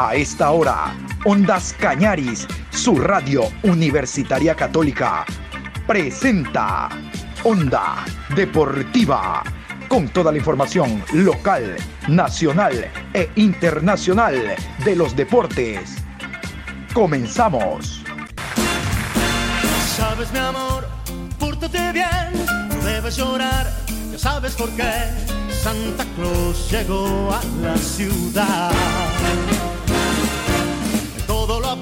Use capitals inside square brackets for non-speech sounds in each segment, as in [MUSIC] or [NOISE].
A esta hora, Ondas Cañaris, su radio universitaria católica, presenta Onda Deportiva, con toda la información local, nacional e internacional de los deportes. Comenzamos. Sabes mi amor, pórtate bien, no debes llorar, ya sabes por qué. Santa Claus llegó a la ciudad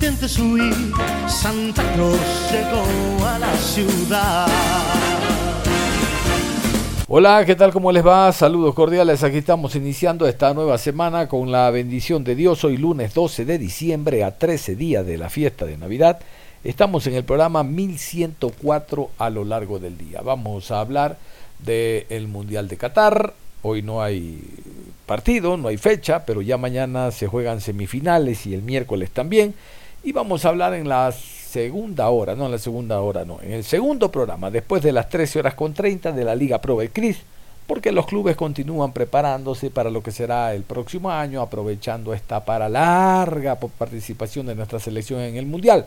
intentes huir, Santa Claus llegó a la ciudad. Hola, ¿qué tal? ¿Cómo les va? Saludos cordiales. Aquí estamos iniciando esta nueva semana con la bendición de Dios. Hoy lunes 12 de diciembre a 13 días de la fiesta de Navidad. Estamos en el programa 1104 a lo largo del día. Vamos a hablar del Mundial de Qatar. Hoy no hay partido, no hay fecha, pero ya mañana se juegan semifinales y el miércoles también. Y vamos a hablar en la segunda hora, no en la segunda hora, no, en el segundo programa, después de las 13 horas con 30 de la Liga Pro Cris, porque los clubes continúan preparándose para lo que será el próximo año, aprovechando esta para larga participación de nuestra selección en el Mundial.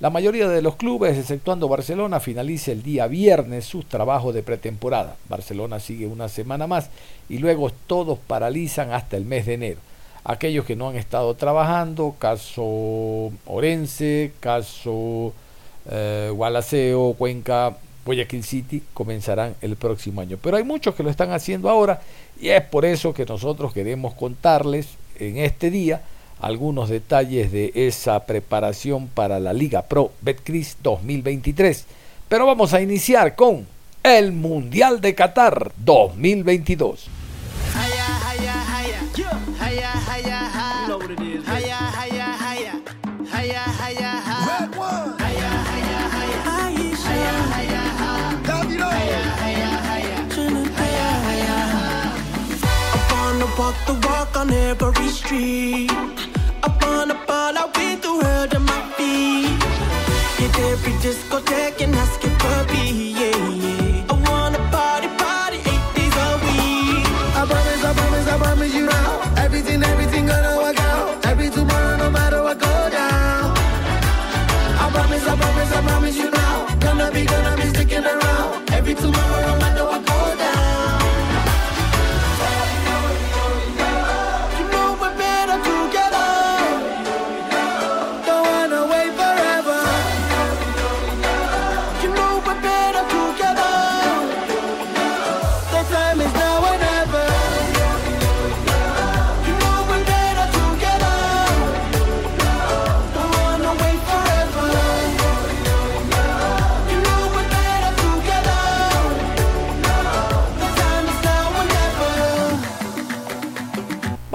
La mayoría de los clubes, exceptuando Barcelona, finaliza el día viernes sus trabajos de pretemporada. Barcelona sigue una semana más y luego todos paralizan hasta el mes de enero aquellos que no han estado trabajando, caso Orense, caso eh, Gualaceo, Cuenca, Guayaquil City, comenzarán el próximo año. Pero hay muchos que lo están haciendo ahora y es por eso que nosotros queremos contarles en este día algunos detalles de esa preparación para la Liga Pro Betcris 2023. Pero vamos a iniciar con el Mundial de Qatar 2022. The walk on every street. I wanna ball, I've been through hell to my feet. Hit every discotheque and ask it for me, yeah,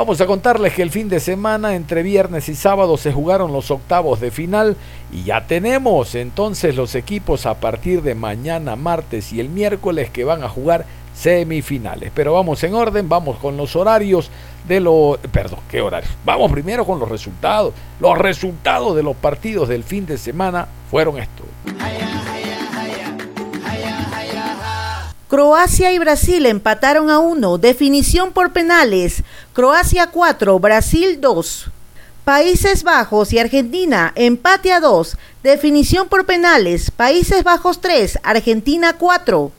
Vamos a contarles que el fin de semana, entre viernes y sábado, se jugaron los octavos de final y ya tenemos entonces los equipos a partir de mañana, martes y el miércoles que van a jugar semifinales. Pero vamos en orden, vamos con los horarios de los... Perdón, ¿qué horarios? Vamos primero con los resultados. Los resultados de los partidos del fin de semana fueron estos. Croacia y Brasil empataron a uno. Definición por penales. Croacia 4, Brasil 2. Países Bajos y Argentina empate a 2. Definición por penales. Países Bajos 3, Argentina 4.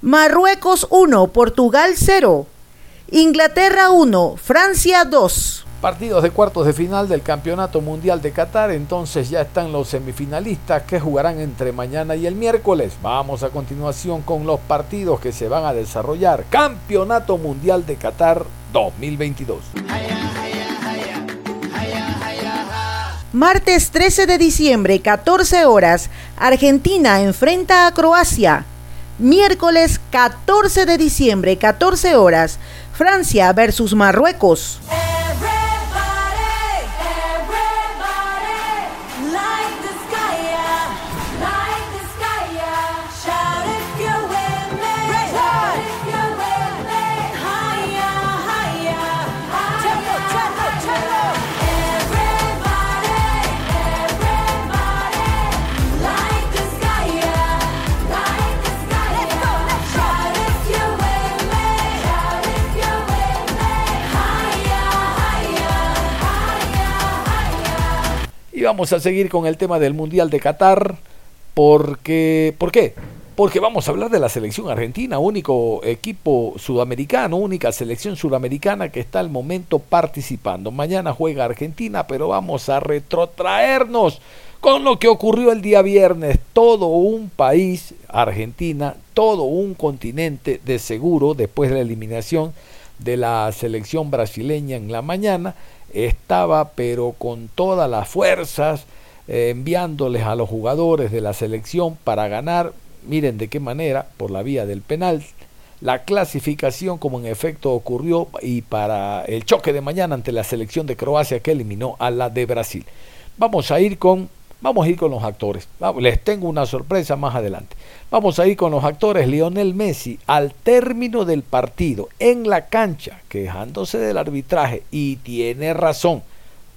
Marruecos 1, Portugal 0. Inglaterra 1, Francia 2. Partidos de cuartos de final del Campeonato Mundial de Qatar, entonces ya están los semifinalistas que jugarán entre mañana y el miércoles. Vamos a continuación con los partidos que se van a desarrollar. Campeonato Mundial de Qatar 2022. Martes 13 de diciembre, 14 horas, Argentina enfrenta a Croacia. Miércoles 14 de diciembre, 14 horas, Francia versus Marruecos. Vamos a seguir con el tema del Mundial de Qatar porque ¿por qué? Porque vamos a hablar de la selección argentina, único equipo sudamericano, única selección sudamericana que está al momento participando. Mañana juega Argentina, pero vamos a retrotraernos con lo que ocurrió el día viernes. Todo un país, Argentina, todo un continente de seguro después de la eliminación de la selección brasileña en la mañana, estaba pero con todas las fuerzas eh, enviándoles a los jugadores de la selección para ganar miren de qué manera, por la vía del penal, la clasificación como en efecto ocurrió y para el choque de mañana ante la selección de Croacia que eliminó a la de Brasil. Vamos a ir con vamos a ir con los actores. Les tengo una sorpresa más adelante. Vamos a ir con los actores. Lionel Messi al término del partido en la cancha, quejándose del arbitraje y tiene razón.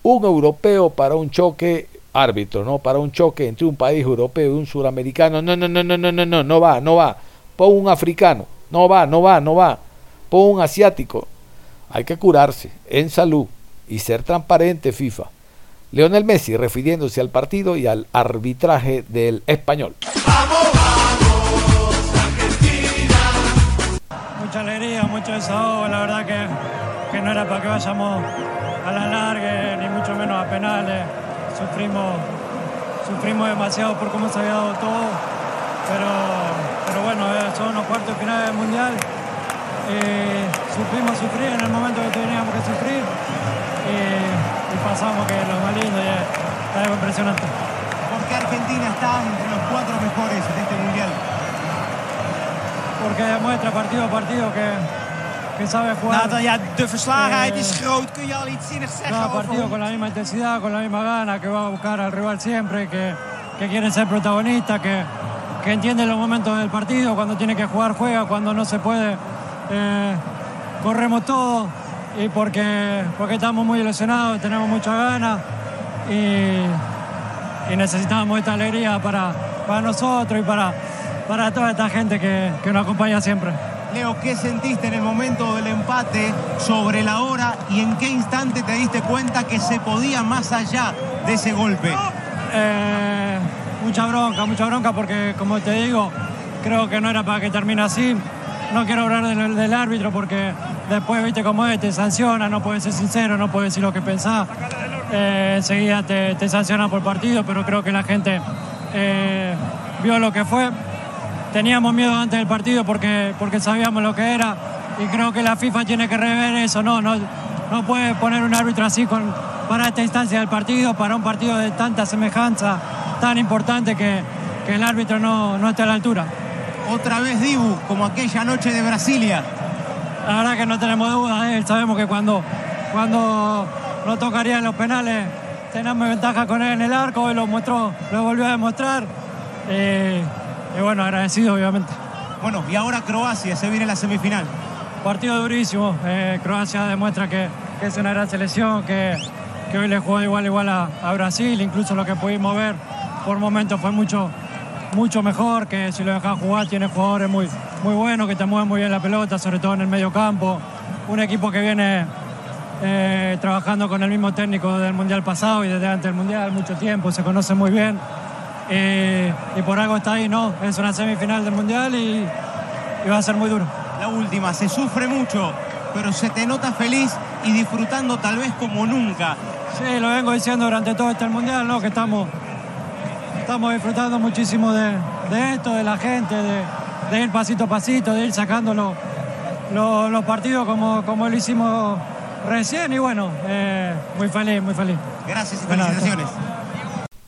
Un europeo para un choque árbitro, ¿no? Para un choque entre un país europeo y un suramericano. No, no, no, no, no, no, no, no va, no va. Pon un africano. No va, no va, no va. Pon un asiático. Hay que curarse en salud y ser transparente, FIFA. Leonel Messi refiriéndose al partido y al arbitraje del español. ¡Vamos, vamos, Argentina! Mucha alegría, mucho desahogo. La verdad que, que no era para que vayamos a la larga, ni mucho menos a penales sufrimos, sufrimos demasiado por cómo se había dado todo, pero, pero bueno, eh, son los cuartos finales del Mundial. Eh, sufrimos sufrir en el momento que teníamos que sufrir y pasamos que lo más lindo y es algo impresionante. ¿Por qué Argentina está entre los cuatro mejores de este Mundial? Porque demuestra partido a partido que, que sabe jugar. Nou, ja, de verslagenheid is eh, groot. Kun je al iets zinnigs zeggen Cada partido con la misma intensidad, con la misma gana, que va a buscar al rival siempre, que, que quiere ser protagonista, que, que entiende los momentos del partido, cuando tiene que jugar juega, cuando no se puede eh, corremos todo y porque, porque estamos muy ilusionados, tenemos mucha ganas y, y, necesitamos esta alegría para, para nosotros y para, para toda esta gente que, que nos acompaña siempre. Leo, ¿qué sentiste en el momento del empate sobre la hora y en qué instante te diste cuenta que se podía más allá de ese golpe? Eh, mucha bronca, mucha bronca porque como te digo, creo que no era para que termine así. No quiero hablar del, árbitro porque después, viste cómo es, te sanciona, no puedes ser sincero, no puedes decir lo que pensás. Eh, enseguida te, te sanciona por partido, pero creo que la gente eh, vio lo que fue teníamos miedo antes del partido porque, porque sabíamos lo que era y creo que la FIFA tiene que rever eso, no, no, no puede poner un árbitro así para esta instancia del partido, para un partido de tanta semejanza, tan importante que, que el árbitro no, no esté a la altura. Otra vez Dibu, como aquella noche de Brasilia. La verdad que no tenemos dudas, ¿eh? sabemos que cuando, cuando no tocarían los penales tenemos ventaja con él en el arco, y lo mostró, lo volvió a demostrar. Eh, y bueno, agradecido obviamente. Bueno, y ahora Croacia, se viene la semifinal. Partido durísimo. Eh, Croacia demuestra que, es una gran selección, que, que, hoy le jugó igual igual a, Brasil, incluso lo que pudimos ver por momentos fue mucho, mucho mejor, que si lo dejan jugar tiene jugadores muy, muy buenos, que te mueven muy bien la pelota, sobre todo en el medio campo. Un equipo que viene eh, trabajando con el mismo técnico del Mundial pasado y desde antes del Mundial, mucho tiempo, se conoce muy bien. Eh, y por algo está ahí, ¿no? Es una semifinal del Mundial y, va a ser muy duro. La última, se sufre mucho, pero se te nota feliz y disfrutando tal vez como nunca. Sí, lo vengo diciendo durante todo este Mundial, ¿no? Que estamos, estamos disfrutando muchísimo de, esto, de la gente, de, ir pasito a pasito, de ir sacando los, partidos como, como lo hicimos recién y bueno, eh, muy feliz, muy feliz. Gracias y felicitaciones.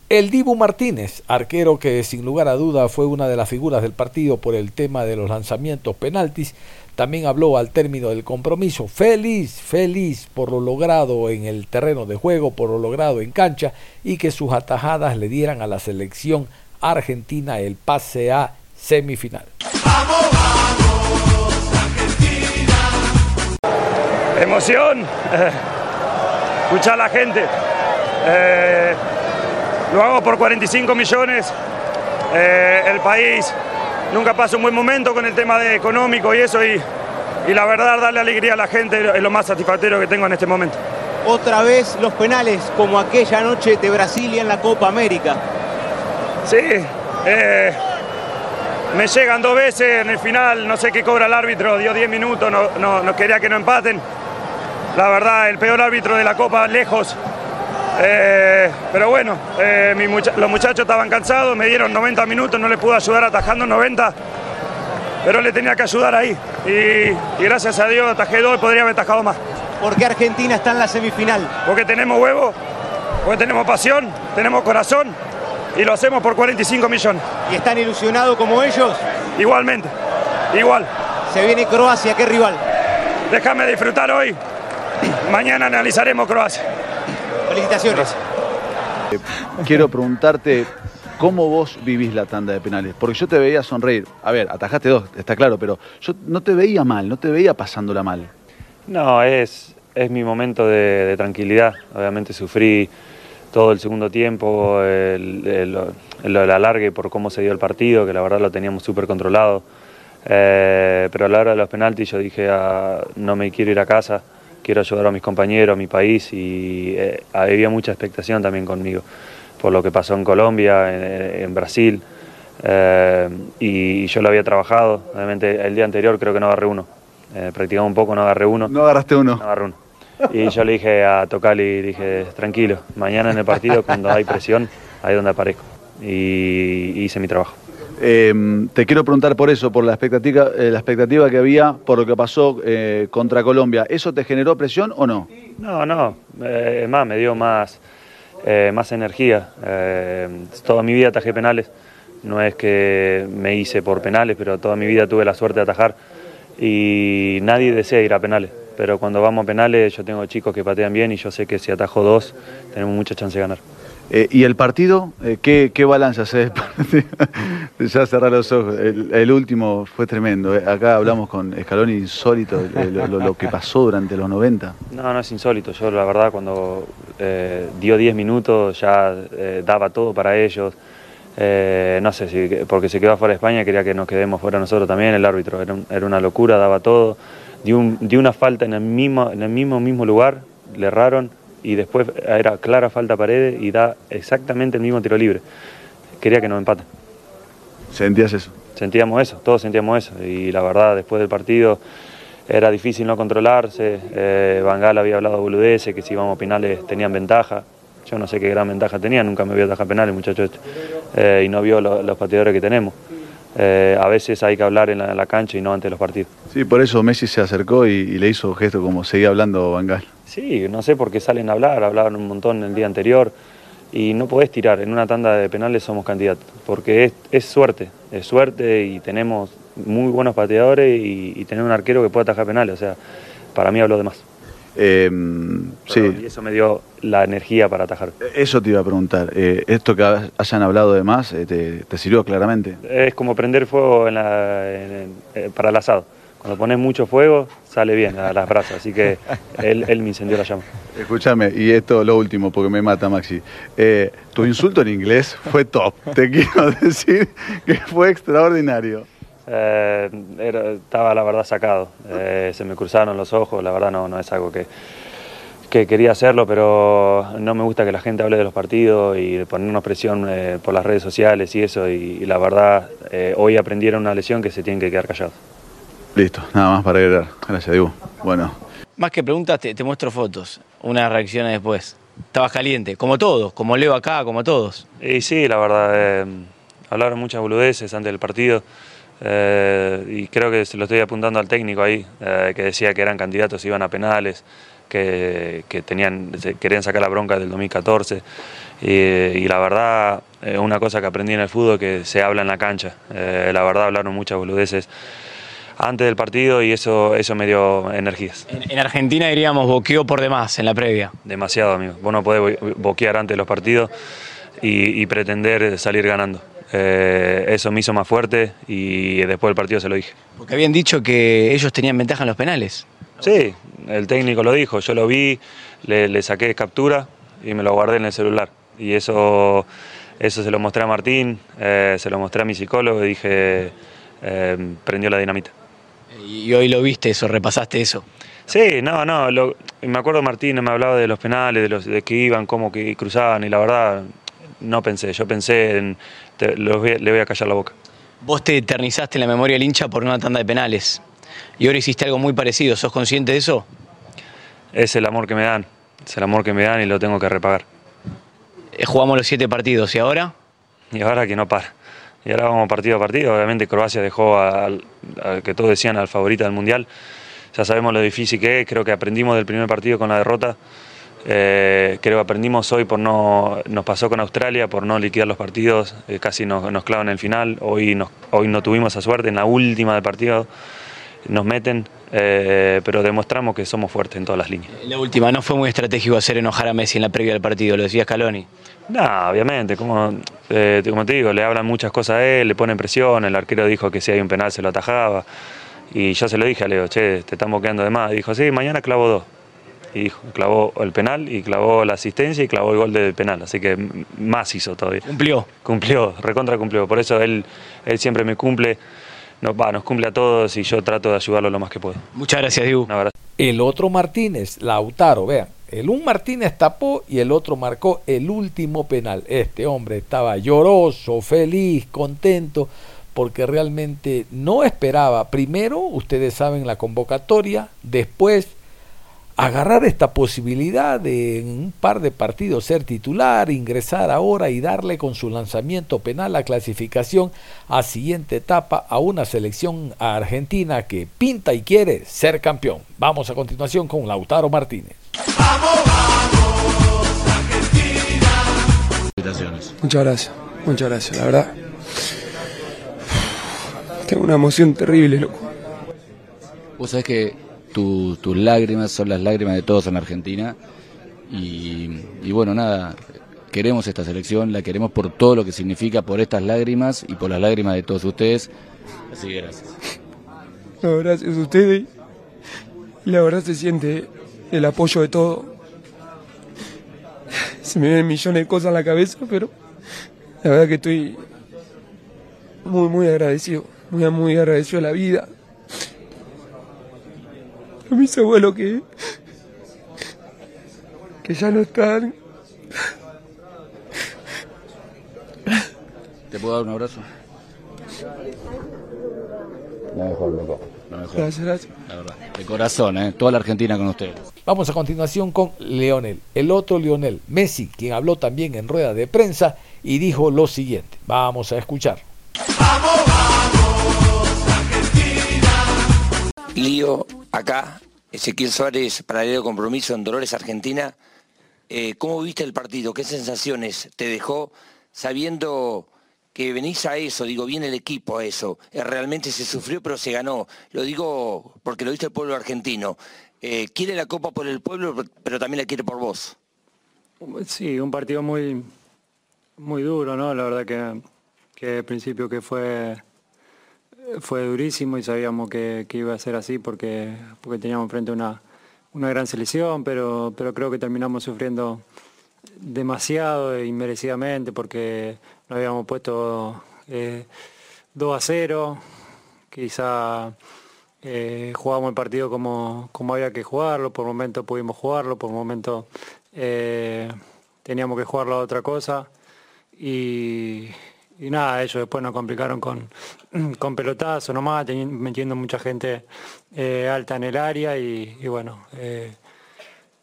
El Dibu Martínez, arquero que sin lugar a duda fue una de las figuras del partido por el tema de los lanzamientos penaltis, también habló al término del compromiso, feliz, feliz por lo logrado en el terreno de juego, por lo logrado en cancha y que sus atajadas le dieran a la selección argentina el pase a semifinal. Emoción, escuchar a la gente. Eh, lo hago por 45 millones. Eh, el país nunca pasa un buen momento con el tema de económico y eso y, y la verdad darle alegría a la gente es lo más satisfactorio que tengo en este momento. otra vez los penales como aquella noche de Brasilia en la Copa América. Sí, eh, me llegan dos veces en el final, no sé qué cobra el árbitro, dio 10 minutos, no, no, no quería que no empaten. La verdad, el peor árbitro de la Copa, lejos. Eh, pero bueno, eh, mi mucha- los muchachos estaban cansados, me dieron 90 minutos, no les pude ayudar atajando 90, pero le tenía que ayudar ahí. Y, y gracias a Dios atajé dos y podría haber atajado más. ¿Por qué Argentina está en la semifinal? Porque tenemos huevo, porque tenemos pasión, tenemos corazón y lo hacemos por 45 millones. ¿Y están ilusionados como ellos? Igualmente, igual. Se viene Croacia, ¿qué rival? Déjame disfrutar hoy. Mañana analizaremos Croacia. Felicitaciones. Quiero preguntarte cómo vos vivís la tanda de penales, porque yo te veía sonreír. A ver, atajaste dos, está claro, pero yo no te veía mal, no te veía pasándola mal. No, es, es mi momento de, de tranquilidad. Obviamente sufrí todo el segundo tiempo, el, el, el- el alargue por cómo se dio el partido, que la verdad lo teníamos súper controlado. Eh, pero a la hora de los penaltis yo dije, ah, no me quiero ir a casa, quiero ayudar a mis compañeros, a mi país y eh, había mucha expectación también conmigo por lo que pasó en Colombia, en, en Brasil. Eh, y yo lo había trabajado, obviamente el día anterior creo que no agarré uno. Eh, practicaba un poco, no agarré uno. No agarraste uno. No agarré uno. Y yo le dije a Tocali, dije, tranquilo, mañana en el partido cuando hay presión, ahí es donde aparezco. Y hice mi trabajo. Eh, te quiero preguntar por eso, por la expectativa, eh, la expectativa que había por lo que pasó eh, contra Colombia. ¿Eso te generó presión o no? No, no, eh, es más, me dio más, eh, más energía. Eh, toda mi vida atajé penales, no es que me hice por penales, pero toda mi vida tuve la suerte de atajar y nadie desea ir a penales. Pero cuando vamos a penales yo tengo chicos que patean bien y yo sé que si atajo dos tenemos mucha chance de ganar. Eh, ¿Y el partido? Eh, ¿qué, ¿Qué balance haces? [LAUGHS] ya cerrar los ojos. El, el último fue tremendo. eh. Acá hablamos con Scaloni insólito, lo, que pasó durante los 90. No, no es insólito. Yo la verdad cuando eh, dio 10 minutos ya daba todo para ellos. No sé si porque se quedó fuera de España quería que nos quedemos fuera nosotros también. El árbitro era, un- era una locura, daba todo. Dio, un- dio una falta en el mismo en el mismo mismo lugar, le erraron y después era clara falta a Paredes y da exactamente el mismo tiro libre. Quería que nos empaten. ¿Sentías eso? Sentíamos eso, todos sentíamos eso. Y la verdad, después del partido era difícil no controlarse. Eh, Van Gaal había hablado boludeces, que si íbamos a penales tenían ventaja. Yo no sé qué gran ventaja tenían, nunca me vio atajar penales, muchacho este. Eh, y no vio lo- los pateadores que tenemos. Eh, a veces hay que hablar en la, en la cancha y no antes de los partidos. Sí, por eso Messi se acercó y, y le hizo gesto como seguía hablando Van Gaal. Sí, no sé por qué salen a hablar, hablaron un montón el día anterior y no podés tirar, en una tanda de penales somos candidatos, porque es, es suerte, es suerte y tenemos muy buenos pateadores y, y tener un arquero que pueda atajar penales, o sea, para mí habló de más. Eh, sí, Y eso me dio la energía para atajar. eso te iba a preguntar. Eh, esto que ha- hayan hablado de más, eh, te, te sirvió claramente? Es como prender fuego en la- en- en- para el asado. Cuando pones mucho fuego, sale bien a las brasas, así que él, él me incendió la llama. Escúchame, y esto lo último, porque me mata Maxi. Eh, tu insulto en inglés fue top. Te quiero [LAUGHS] decir que fue extraordinario. Eh, era- estaba la verdad sacado, Eh, se me cruzaron los ojos, la verdad no, no es algo que, que quería hacerlo, pero no me gusta que la gente hable de los partidos y ponernos presión eh, por las redes sociales y eso, y, y la verdad hoy aprendieron una lesión que se tienen que quedar callados. Listo, nada más para agregar. Gracias, Diego. Bueno, Más que preguntas, te, te muestro fotos, unas reacciones después. Estabas caliente, como todos, como Leo acá, como todos. Y sí, la verdad, eh, hablaron muchas boludeces antes del partido eh, y creo que se lo estoy apuntando al técnico ahí, eh, que decía que eran candidatos, iban a penales, que, que tenían, se- querían sacar la bronca del 2014 y, y la verdad, eh, una cosa que aprendí en el fútbol que se habla en la cancha, Eh, la verdad hablaron muchas boludeces antes del partido y eso, eso me dio energías. En, en Argentina diríamos boqueó por demás en la previa. Demasiado, amigo. Vos no podés bo- boquear antes de los partidos y, y pretender salir ganando. Eh, eso me hizo más fuerte y después del partido se lo dije. Porque habían dicho que ellos tenían ventaja en los penales. Sí, el técnico lo dijo, yo lo vi, le, le saqué captura y me lo guardé en el celular. Y eso, eso se lo mostré a Martín, eh, se lo mostré a mi psicólogo y dije, eh, prendió la dinamita. Y hoy lo viste eso, repasaste eso. Sí, no, no, lo- me acuerdo Martínez me hablaba de los penales, de los de que iban, cómo que cruzaban y la verdad no pensé, yo pensé en te- los voy le voy a callar la boca. Vos te eternizaste en la memoria del hincha por una tanda de penales. Y ahora hiciste algo muy parecido. ¿Sos consciente de eso? Es el amor que me dan, es el amor que me dan y lo tengo que repagar. Eh, Jugamos los siete partidos y ahora Y ahora que no para. Y ahora vamos partido a partido. Obviamente Croacia dejó al, que todos decían al favorito del Mundial. Ya sabemos lo difícil que es. Creo que aprendimos del primer partido con la derrota. Eh, creo que aprendimos hoy por no. Nos pasó con Australia por no liquidar los partidos. eh, casi nos, clavan el final. Hoy no tuvimos esa suerte. En la última del partido nos meten. eh, pero demostramos que somos fuertes en todas las líneas. la última no fue muy estratégico hacer enojar a Messi en la previa del partido, lo decía Scaloni. No, obviamente, como, eh, te- como te digo, le hablan muchas cosas a él, le ponen presión, el arquero dijo que si hay un penal se lo atajaba. Y yo se lo dije a Leo, che, te estamos quedando de más. Y dijo, sí, mañana clavo dos. Y dijo, clavó el penal y clavó la asistencia y clavó el gol del penal. Así que más hizo todavía. Cumplió. Cumplió, recontra cumplió. Por eso él, él siempre me cumple, nos, va, nos cumple a todos y yo trato de ayudarlo lo más que puedo. Muchas gracias, abrazo. El otro Martínez, Lautaro, vean. El un Martínez tapó y el otro marcó el último penal. Este hombre estaba lloroso, feliz, contento, porque realmente no esperaba, primero, ustedes saben, la convocatoria, después agarrar esta posibilidad de en un par de partidos ser titular, ingresar ahora y darle con su lanzamiento penal la clasificación a siguiente etapa a una selección argentina que pinta y quiere ser campeón. Vamos a continuación con Lautaro Martínez. Muchas gracias, muchas gracias, la verdad. Tengo una emoción terrible, loco. Vos sabés que tu- tus lágrimas son las lágrimas de todos en Argentina. Y, y bueno, nada, queremos esta selección, la queremos por todo lo que significa, por estas lágrimas y por las lágrimas de todos ustedes. Así que gracias. No, gracias a ustedes. Y la verdad se siente el apoyo de todo. [LAUGHS] Se me vienen millones de cosas en la cabeza, pero la verdad que estoy muy, muy agradecido. Muy, muy agradecido a la vida. A mis abuelos que, que ya no están. ¿Te puedo dar un abrazo? Lo mejor, loco. Lo mejor. Gracias, gracias. La verdad. De corazón, ¿eh? Toda la Argentina con ustedes. Vamos a continuación con Leonel, el otro Leonel, Messi, quien habló también en rueda de prensa y dijo lo siguiente. Vamos a escuchar. Lío, acá, Ezequiel Suárez, paralelo compromiso en Dolores, Argentina. Eh, ¿Cómo viste el partido? ¿Qué sensaciones te dejó sabiendo que venís a eso? Digo, viene el equipo a eso. Eh, realmente se sufrió, pero se ganó. Lo digo porque lo viste el pueblo argentino. Eh, quiere la copa por el pueblo, pero también la quiere por vos. Sí, un partido muy, muy duro, ¿no? La verdad que, que al principio que fue, fue durísimo y sabíamos que, que iba a ser así porque, porque teníamos frente una, una gran selección, pero, pero creo que terminamos sufriendo demasiado e inmerecidamente porque nos habíamos puesto eh, 2 a 0, quizá eh, jugamos el partido como, como había que jugarlo, por momentos pudimos jugarlo, por momentos eh, teníamos que jugarlo a otra cosa. Y, nada, ellos después nos complicaron con, [CLEARS THROAT] con pelotazo nomás, metiendo mucha gente eh, alta en el área y, y bueno, eh,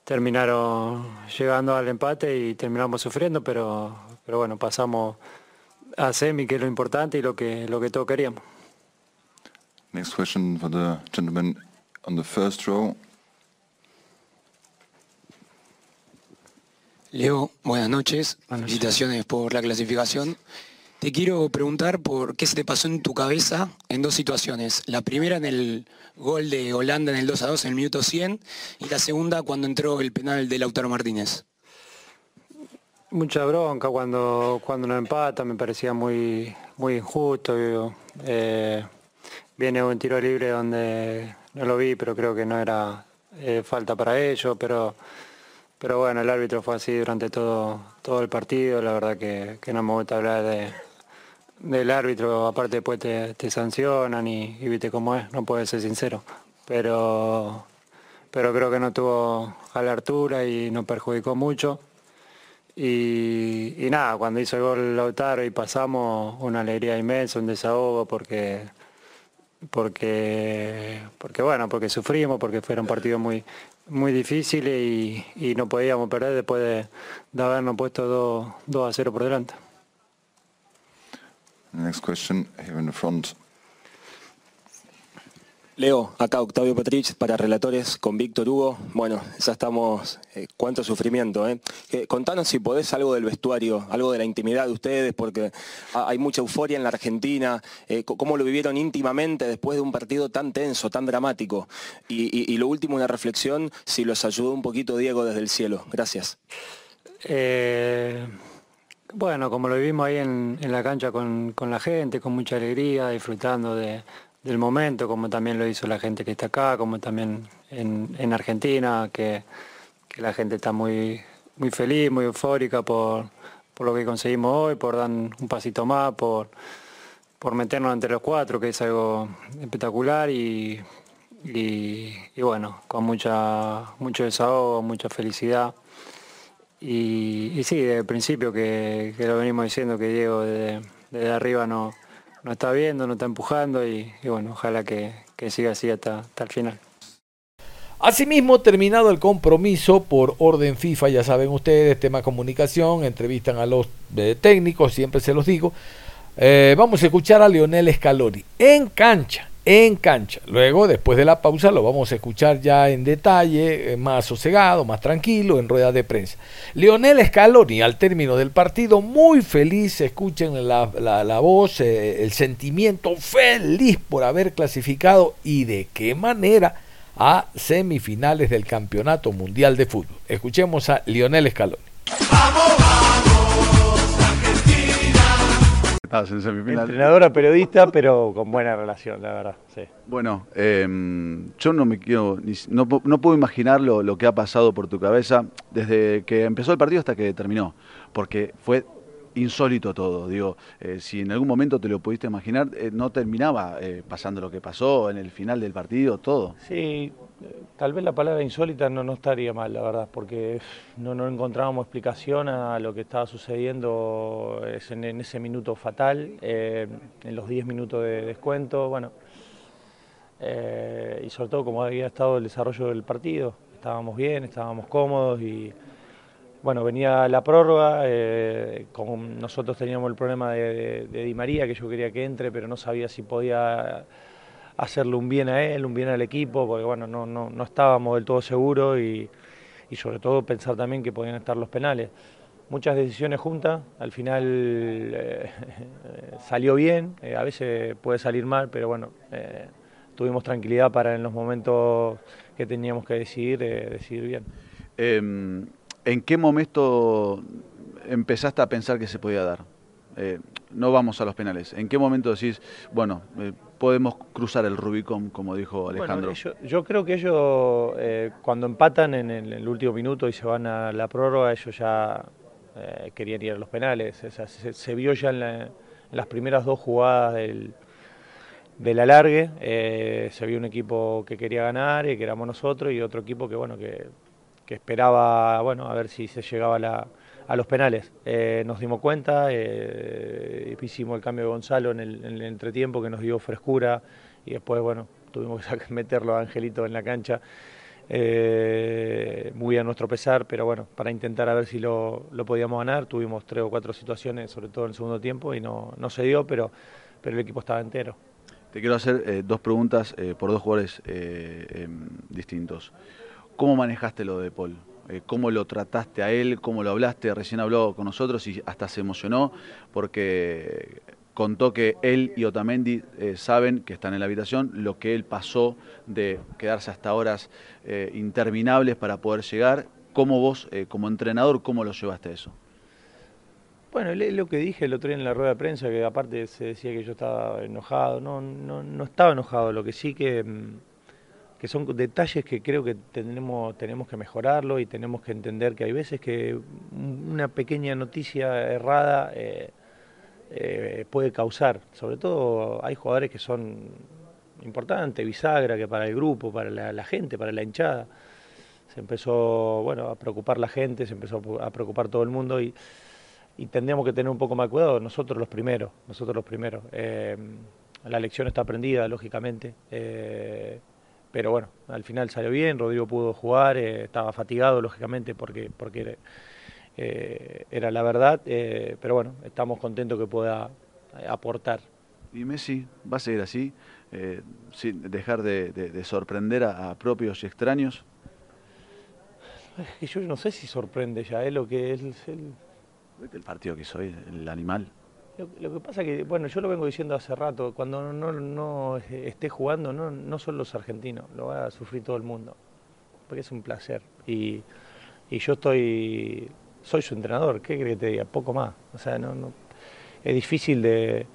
terminaron llegando al empate y terminamos sufriendo, pero, pero bueno, pasamos a semi, que es lo importante y lo que, lo que todos queríamos. Next question for the gentleman on the first row. Leo, buenas noches. Felicitaciones por la clasificación. Te quiero preguntar por qué se te pasó en tu cabeza en dos situaciones. La primera en el gol de Holanda en el 2 a 2 en el minuto 100 y la segunda cuando entró el penal de Lautaro Martínez. Mucha bronca cuando, cuando nos empata, me parecía muy, muy injusto. Eh, viene un tiro libre donde no lo vi, pero creo que no era eh, falta para ellos, pero, pero bueno, el árbitro fue así durante todo, todo el partido, la verdad que, que no me gusta hablar de, del árbitro, aparte después te, te sancionan y, viste cómo es, no puedes ser sincero. Pero, pero creo que no estuvo a la altura y nos perjudicó mucho. Y, y nada, cuando hizo el gol Lautaro y pasamos, una alegría inmensa, un desahogo, porque, porque, porque bueno, porque sufrimos, porque fueron partidos muy, muy difíciles y, y no podíamos perder después de, de habernos puesto 2, 2 a 0 por delante. Next question here in the front. Leo, acá Octavio Petrich para Relatores con Víctor Hugo. Bueno, ya estamos, eh, cuánto sufrimiento. ¿eh? Eh, contanos si podés algo del vestuario, algo de la intimidad de ustedes, porque ha- hay mucha euforia en la Argentina. Eh, ¿Cómo lo vivieron íntimamente después de un partido tan tenso, tan dramático? Y, lo último, una reflexión, si los ayudó un poquito Diego desde el cielo. Gracias. Bueno, como lo vivimos ahí en, en la cancha con, con la gente, con mucha alegría, disfrutando de- del momento, como también lo hizo la gente que está acá, como también en, en Argentina, que, la gente está muy, muy feliz, muy eufórica por, por lo que conseguimos hoy, por dar un pasito más, por, por meternos entre los cuatro, que es algo espectacular y, y, bueno, con mucha, mucho desahogo, mucha felicidad. Y, sí, desde el principio que, que lo venimos diciendo, que Diego desde, desde arriba no, no está viendo, no está empujando y, bueno, ojalá que, que siga así hasta, hasta el final. Asimismo, terminado el compromiso por orden FIFA, ya saben ustedes, tema comunicación, entrevistan a los eh, técnicos, siempre se los digo. Eh, vamos a escuchar a Lionel Scaloni en cancha, en cancha. Luego, después de la pausa, lo vamos a escuchar ya en detalle, eh, más sosegado, más tranquilo, en rueda de prensa. Lionel Scaloni, al término del partido, muy feliz, escuchen la, la- la voz, eh, el sentimiento feliz por haber clasificado y de qué manera a semifinales del Campeonato Mundial de Fútbol. Escuchemos a Lionel Scaloni. Estabas en semifinal. Entrenadora, periodista, pero con buena relación, la verdad. Sí. Bueno, eh, yo no me quiero, ni- no, no puedo imaginar lo, lo que ha pasado por tu cabeza desde que empezó el partido hasta que terminó, porque fue insólito todo. Digo, eh, si en algún momento te lo pudiste imaginar, eh, no terminaba eh, pasando lo que pasó en el final del partido, todo. Sí, tal vez la palabra insólita no, estaría mal, la verdad, porque no, encontrábamos explicación a lo que estaba sucediendo en, en ese minuto fatal, eh, en los 10 minutos de descuento, bueno, eh, y sobre todo como había estado el desarrollo del partido, estábamos bien, estábamos cómodos y bueno, venía la prórroga, eh, nosotros teníamos el problema de, de- de Di María, que yo quería que entre, pero no sabía si podía hacerle un bien a él, un bien al equipo, porque bueno, no, no, no estábamos del todo seguros y, y sobre todo pensar también que podían estar los penales. Muchas decisiones juntas, al final eh, [LAUGHS] salió bien, eh, a veces puede salir mal, pero bueno, eh, tuvimos tranquilidad para en los momentos que teníamos que decidir, decidir bien. Eh, ¿En qué momento empezaste a pensar que se podía dar? No vamos a los penales. ¿En qué momento decís, bueno, podemos cruzar el Rubicón, como dijo Alejandro? Bueno, ellos- yo creo que ellos eh, cuando empatan en el, el último minuto y se van a la prórroga, ellos ya eh, querían ir a los penales. O sea, se, se vio ya en, la- en las primeras dos jugadas del, del alargue, eh, se vio un equipo que quería ganar y que éramos nosotros y otro equipo que bueno que, que esperaba bueno a ver si se llegaba a, la- a los penales. Eh, nos dimos cuenta, eh, hicimos el cambio de Gonzalo en el, en el entretiempo que nos dio frescura y después bueno tuvimos que [LAUGHS] meterlo a Angelito en la cancha. eh, muy a nuestro pesar, pero bueno, para intentar a ver si lo, lo podíamos ganar, tuvimos tres o cuatro situaciones, sobre todo en el segundo tiempo, y no, no se dio, pero, pero el equipo estaba entero. Te quiero hacer eh, dos preguntas eh, por dos jugadores em, distintos. ¿Cómo manejaste lo de Paul? Eh, ¿Cómo lo trataste a él? ¿Cómo lo hablaste? Recién habló con nosotros y hasta se emocionó porque contó que él y Otamendi eh, saben que están en la habitación lo que él pasó de quedarse hasta horas eh, interminables para poder llegar. ¿Cómo vos, como entrenador, cómo lo llevaste a eso? Bueno, lo que dije el otro día en la rueda de prensa, que aparte se decía que yo estaba enojado, no, no, no estaba enojado, lo que sí que, mm, que son detalles que creo que tenemos, tenemos que mejorarlo y tenemos que entender que hay veces que una pequeña noticia errada eh, eh, puede causar, sobre todo hay jugadores que son importante, bisagra, que para el grupo, para la, gente, para la hinchada. Se empezó bueno, a preocupar la gente, se empezó a preocupar todo el mundo y, y tendríamos que tener un poco más cuidado, nosotros los primeros, nosotros los primeros. Eh, la lección está aprendida, lógicamente, pero bueno, al final salió bien, Rodrigo pudo jugar, eh, estaba fatigado, lógicamente, porque, porque era la verdad, pero bueno, estamos contentos que pueda aportar. ¿Y Messi va a seguir así, sin dejar de, de, de sorprender a, a propios y extraños? Yo no sé si sorprende ya, es lo que es el, el partido que soy, el animal. Lo, lo, que pasa que, bueno, yo lo vengo diciendo hace rato, cuando no, no esté jugando, no, no son los argentinos, lo va a sufrir todo el mundo, porque es un placer. Y, y yo estoy, soy su entrenador, ¿qué crees que te diga? Poco más. O sea, no, no es difícil de,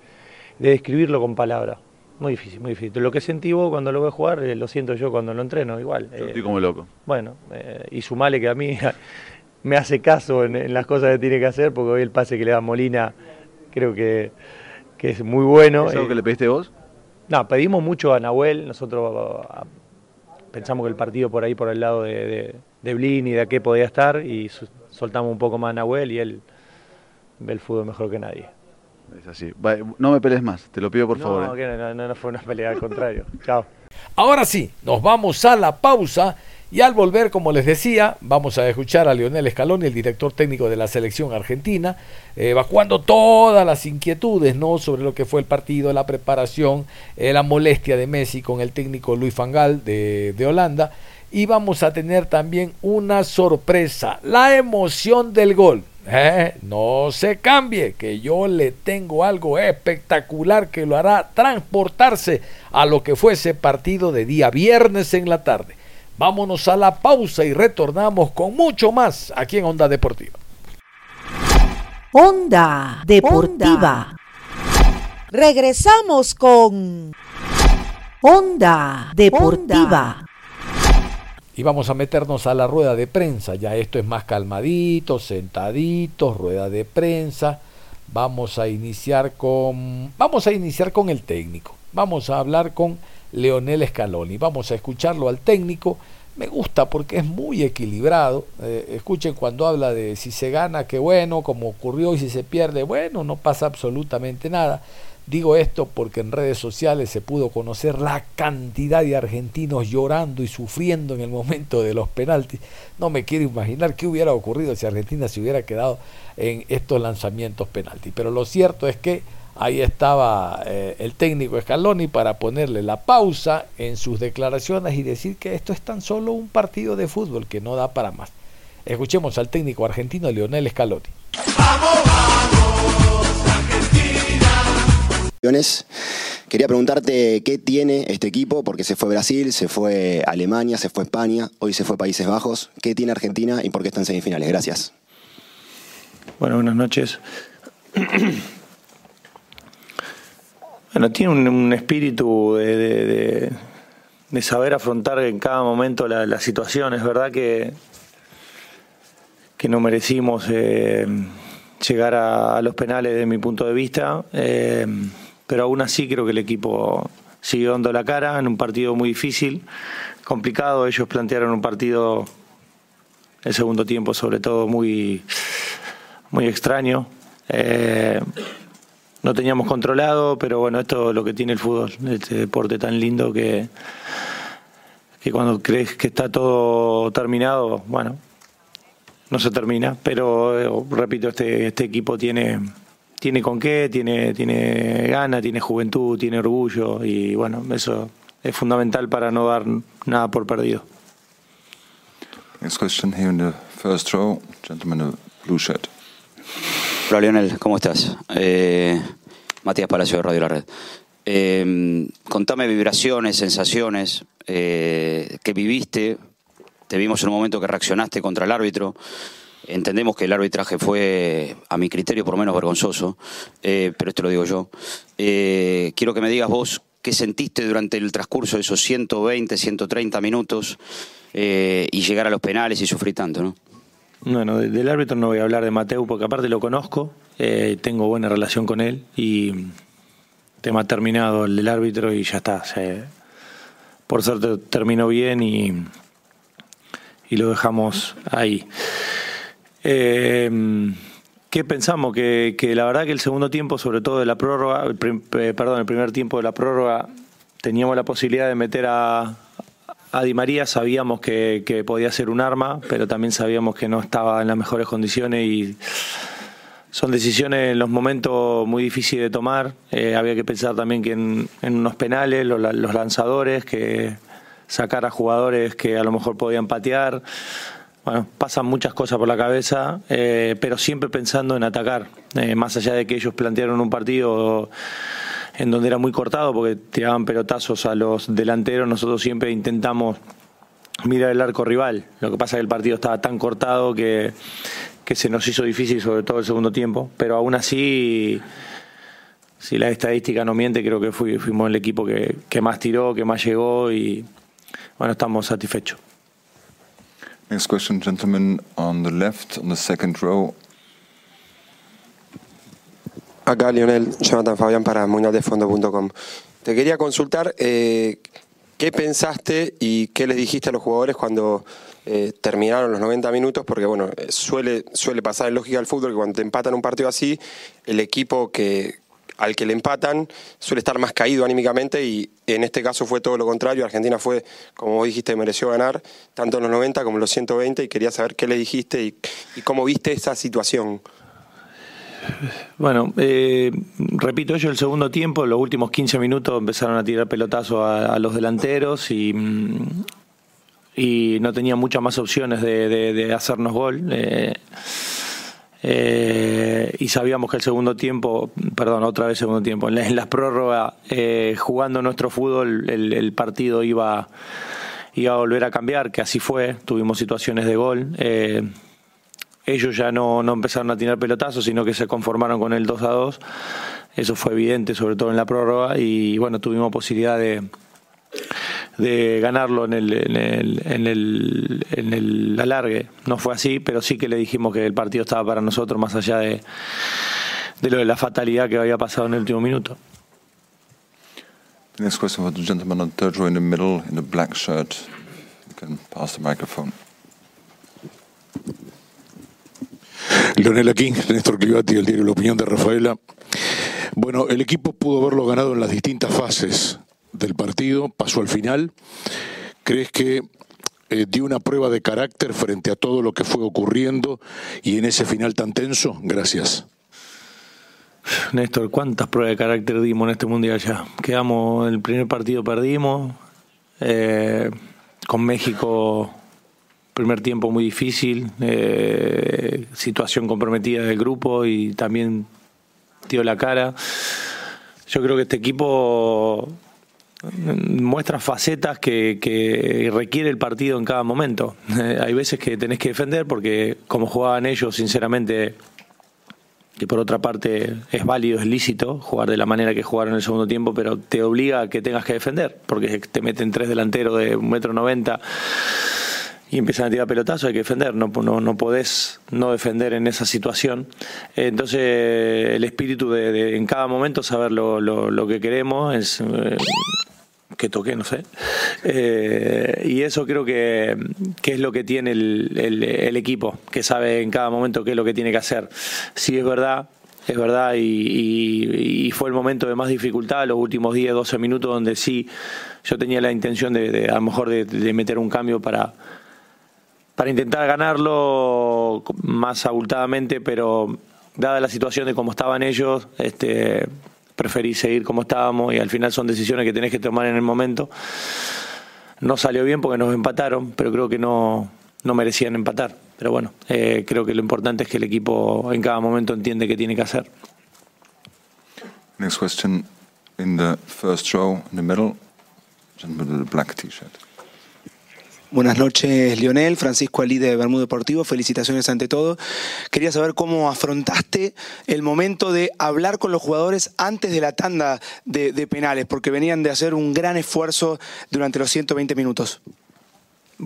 de describirlo con palabras. Muy difícil, muy difícil. Lo que sentí vos cuando lo veo jugar, eh, lo siento yo cuando lo entreno, igual. Yo estoy como loco. Bueno, eh, y sumale que a mí [LAUGHS] me hace caso en, en, las cosas que tiene que hacer, porque hoy el pase que le da Molina creo que, que es muy bueno. ¿Es algo que le pediste vos? No, pedimos mucho a Nahuel, nosotros a, pensamos que el partido por ahí, por el lado de, de, de Blin y de qué podía estar, y soltamos un poco más a Nahuel y él ve el fútbol mejor que nadie. Es así. No me pelees más, te lo pido por no, favor. ¿eh? No, no, no fue una pelea, al contrario. [LAUGHS] Chao. Ahora sí, nos vamos a la pausa y al volver, como les decía, vamos a escuchar a Lionel Scaloni, el director técnico de la selección argentina, eh, evacuando todas las inquietudes ¿no? sobre lo que fue el partido, la preparación, eh, la molestia de Messi con el técnico Luis Fangal de, Holanda. Y vamos a tener también una sorpresa, la emoción del gol. Eh, no se cambie, que yo le tengo algo espectacular que lo hará transportarse a lo que fue ese partido de día viernes en la tarde. Vámonos a la pausa y retornamos con mucho más aquí en Onda Deportiva. Onda Deportiva. Onda. Regresamos con Onda Deportiva. Y vamos a meternos a la rueda de prensa. Ya esto es más calmadito, sentaditos, rueda de prensa. Vamos a iniciar con vamos a iniciar con el técnico. Vamos a hablar con Leonel Scaloni. Vamos a escucharlo al técnico. Me gusta porque es muy equilibrado. Eh, escuchen cuando habla de si se gana, qué bueno, como ocurrió, y si se pierde, bueno, no pasa absolutamente nada. Digo esto porque en redes sociales se pudo conocer la cantidad de argentinos llorando y sufriendo en el momento de los penaltis. No me quiero imaginar qué hubiera ocurrido si Argentina se hubiera quedado en estos lanzamientos penaltis. Pero lo cierto es que ahí estaba eh, el técnico Scaloni para ponerle la pausa en sus declaraciones y decir que esto es tan solo un partido de fútbol que no da para más. Escuchemos al técnico argentino Lionel Scaloni. ¡Vamos, vamos, Argentina! Quería preguntarte qué tiene este equipo, porque se fue Brasil, se fue Alemania, se fue España, hoy se fue Países Bajos. ¿Qué tiene Argentina y por qué está en semifinales? Gracias. Bueno, buenas noches. Bueno, tiene un, espíritu de, saber afrontar en cada momento la, situación. Es verdad que, que no merecimos eh, llegar a, los penales de mi punto de vista, eh, pero aún así creo que el equipo siguió dando la cara en un partido muy difícil, complicado. Ellos plantearon un partido, el segundo tiempo sobre todo, muy, muy extraño. Eh, no teníamos controlado, pero bueno, esto es lo que tiene el fútbol, este deporte tan lindo que, que cuando crees que está todo terminado, bueno, no se termina, pero eh, repito, este, este equipo tiene, tiene con qué, tiene, tiene gana, tiene juventud, tiene orgullo y bueno, eso es fundamental para no dar nada por perdido. Next question here in the first row, gentleman in blue shirt. Hola Lionel, ¿cómo estás? Eh, Matías Palacio de Radio La Red. Eh, contame vibraciones, sensaciones eh, que viviste. Te vimos en un momento que reaccionaste contra el árbitro. Entendemos que el arbitraje fue, a mi criterio, por lo menos vergonzoso, eh, pero esto lo digo yo. Eh, quiero que me digas vos qué sentiste durante el transcurso de esos 120, 130 minutos eh, y llegar a los penales y sufrir tanto, ¿no? Bueno, del árbitro no voy a hablar de Mateo porque aparte lo conozco, eh, tengo buena relación con él y tema terminado el del árbitro y ya está. Por suerte terminó bien y, y lo dejamos ahí. Eh, ¿Qué pensamos? Que, que, la verdad que el segundo tiempo, sobre todo de la prórroga, el eh, perdón, el primer tiempo de la prórroga, teníamos la posibilidad de meter a, a Di María, sabíamos que, que, podía ser un arma, pero también sabíamos que no estaba en las mejores condiciones y son decisiones en los momentos muy difíciles de tomar. Eh, había que pensar también que en, unos penales, los, los lanzadores, que sacar a jugadores que a lo mejor podían patear bueno, pasan muchas cosas por la cabeza, eh, pero siempre pensando en atacar, eh, más allá de que ellos plantearon un partido en donde era muy cortado porque tiraban pelotazos a los delanteros, nosotros siempre intentamos mirar el arco rival. Lo que pasa es que el partido estaba tan cortado que, que se nos hizo difícil, sobre todo el segundo tiempo, pero aún así, si la estadística no miente, creo que fuimos el equipo que, que más tiró, que más llegó y bueno, estamos satisfechos. Next question, gentleman on the left, on the second row. Acá Lionel, Jonathan Fabián para mundialdefondo.com. Te quería consultar eh, qué pensaste y qué les dijiste a los jugadores cuando eh, terminaron los 90 minutos, porque bueno, suele, suele pasar en lógica del fútbol que cuando te empatan un partido así, el equipo que, al que le empatan suele estar más caído anímicamente y en este caso fue todo lo contrario. Argentina fue, como vos dijiste, mereció ganar tanto en los 90 como en los 120 y quería saber qué le dijiste y, cómo viste esa situación. Bueno, eh, repito yo, el segundo tiempo, los últimos 15 minutos empezaron a tirar pelotazo a, a los delanteros y, y, no tenía muchas más opciones de, de, de hacernos gol. Eh, eh, y sabíamos que el segundo tiempo, perdón, otra vez segundo tiempo, en, la, las prórrogas, eh, jugando nuestro fútbol, el, el, partido iba, iba a volver a cambiar, que así fue, tuvimos situaciones de gol. Eh, ellos ya no, no empezaron a tirar pelotazos, sino que se conformaron con el 2 a 2. Eso fue evidente, sobre todo en la prórroga, y bueno, tuvimos posibilidad de, de ganarlo en el, en el, en el, en el alargue. No fue así, pero sí que le dijimos que el partido estaba para nosotros más allá de, de lo de la fatalidad que había pasado en el último minuto. The next question for the gentleman on the third row in the middle in the black shirt. You can pass the microphone. Leonel aquí, Néstor Clivati, el diario La Opinión de Rafaela. Bueno, el equipo pudo haberlo ganado en las distintas fases del partido, pasó al final. ¿Crees que eh, dio una prueba de carácter frente a todo lo que fue ocurriendo y en ese final tan tenso? Gracias. Néstor, ¿cuántas pruebas de carácter dimos en este mundial ya? Quedamos, el primer partido perdimos, eh, con México primer tiempo muy difícil, eh, situación comprometida del grupo y también dio la cara. Yo creo que este equipo muestra facetas que, requiere el partido en cada momento. [LAUGHS] Hay veces que tenés que defender porque como jugaban ellos, sinceramente, que por otra parte es válido, es lícito jugar de la manera que jugaron en el segundo tiempo, pero te obliga a que tengas que defender, porque te meten tres delanteros de un metro noventa y empiezan a tirar pelotazos, hay que defender, no, no, no podés no defender en esa situación. Entonces, el espíritu de, en cada momento saber lo, lo, lo que queremos es... Eh, que toqué, no sé. Eh, y eso creo que, que, es lo que tiene el, el, equipo, que sabe en cada momento qué es lo que tiene que hacer. Si es verdad, es verdad, y, y, y fue el momento de más dificultad, los últimos 10, 12 minutos, donde sí yo tenía la intención de, de a lo mejor de meter un cambio para, para intentar ganarlo más abultadamente, pero dada la situación de cómo estaban ellos, este, preferí seguir como estábamos y al final son decisiones que tenés que tomar en el momento. No salió bien porque nos empataron, pero creo que no, no merecían empatar. Pero bueno, eh, creo que lo importante es que el equipo en cada momento entiende qué tiene que hacer. Next question in the first row in the middle, the black t-shirt. Buenas noches, Lionel. Francisco Ali de Bermudo Deportivo. Felicitaciones ante todo. Quería saber cómo afrontaste el momento de hablar con los jugadores antes de la tanda de, penales, porque venían de hacer un gran esfuerzo durante los 120 minutos.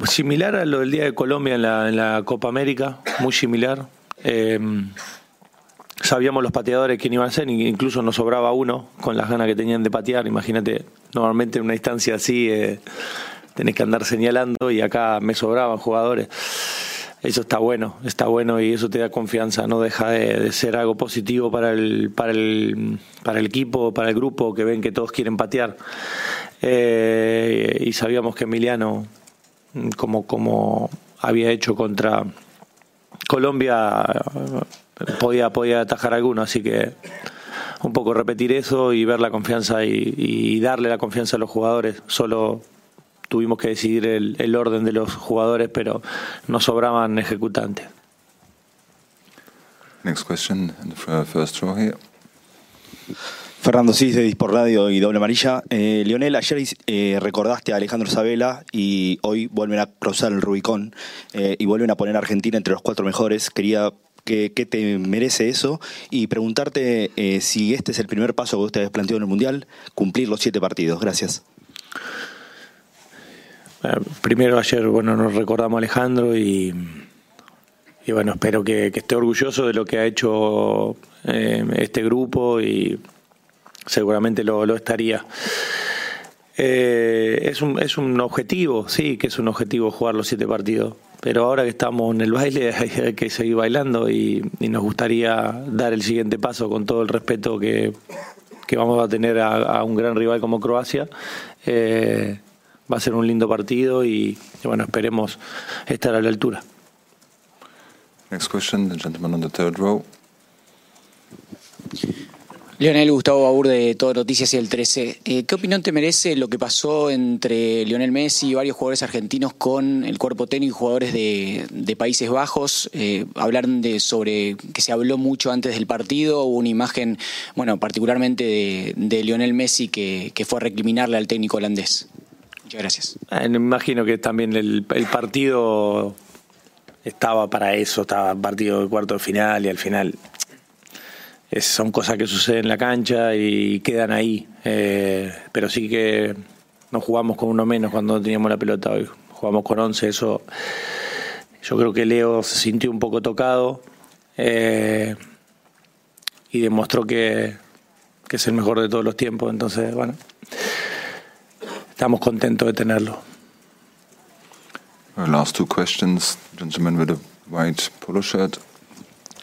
Similar a lo del Día de Colombia en la, Copa América, muy similar. Eh, sabíamos los pateadores quién iban a ser, incluso nos sobraba uno con las ganas que tenían de patear. Imagínate, normalmente en una instancia así eh, tenés que andar señalando y acá me sobraban jugadores. Eso está bueno, está bueno y eso te da confianza, no deja de, ser algo positivo para el, para el, para el equipo, para el grupo, que ven que todos quieren patear. Eh, y sabíamos que Emiliano, como, como había hecho contra Colombia, podía, podía atajar alguno, así que un poco repetir eso y ver la confianza y, darle la confianza a los jugadores. Solo tuvimos que decidir el, orden de los jugadores, pero nos sobraban ejecutantes. Next question, first row here. Fernando Cis de Dispor Radio y Doble Amarilla. Eh, Lionel, ayer eh, recordaste a Alejandro Sabela y hoy vuelven a cruzar el Rubicón eh, y vuelven a poner a Argentina entre los cuatro mejores. Quería qué, te merece eso y preguntarte eh, si este es el primer paso que usted ha planteado en el Mundial, cumplir los siete partidos. Gracias. Primero ayer, bueno, nos recordamos a Alejandro y, y bueno, espero que, esté orgulloso de lo que ha hecho eh, este grupo y seguramente lo, lo estaría. Eh, es, un, es un objetivo, sí, que es un objetivo jugar los siete partidos pero ahora que estamos en el baile [LAUGHS] hay que seguir bailando y, nos gustaría dar el siguiente paso con todo el respeto que, vamos a tener a, un gran rival como Croacia. Eh, va a ser un lindo partido y, bueno, esperemos estar a la altura. Next question, the gentleman on the third row. Lionel Gustavo Babur de Todo Noticias y el 13. Eh, ¿Qué opinión te merece lo que pasó entre Lionel Messi y varios jugadores argentinos con el cuerpo técnico y jugadores de, Países Bajos? Eh, hablar de sobre que se habló mucho antes del partido, hubo una imagen, bueno, particularmente de, Lionel Messi que, fue a recriminarle al técnico holandés. Muchas gracias. Eh, me imagino que también el, partido estaba para eso, estaba partido de cuarto de final y al final son cosas que suceden en la cancha y quedan ahí. Eh, pero sí que no jugamos con uno menos cuando teníamos la pelota hoy. Jugamos con 11, eso. Yo creo que Leo se sintió un poco tocado eh, y demostró que, que es el mejor de todos los tiempos. Entonces, bueno, estamos contentos de tenerlo. last two questions, gentleman with a white polo shirt.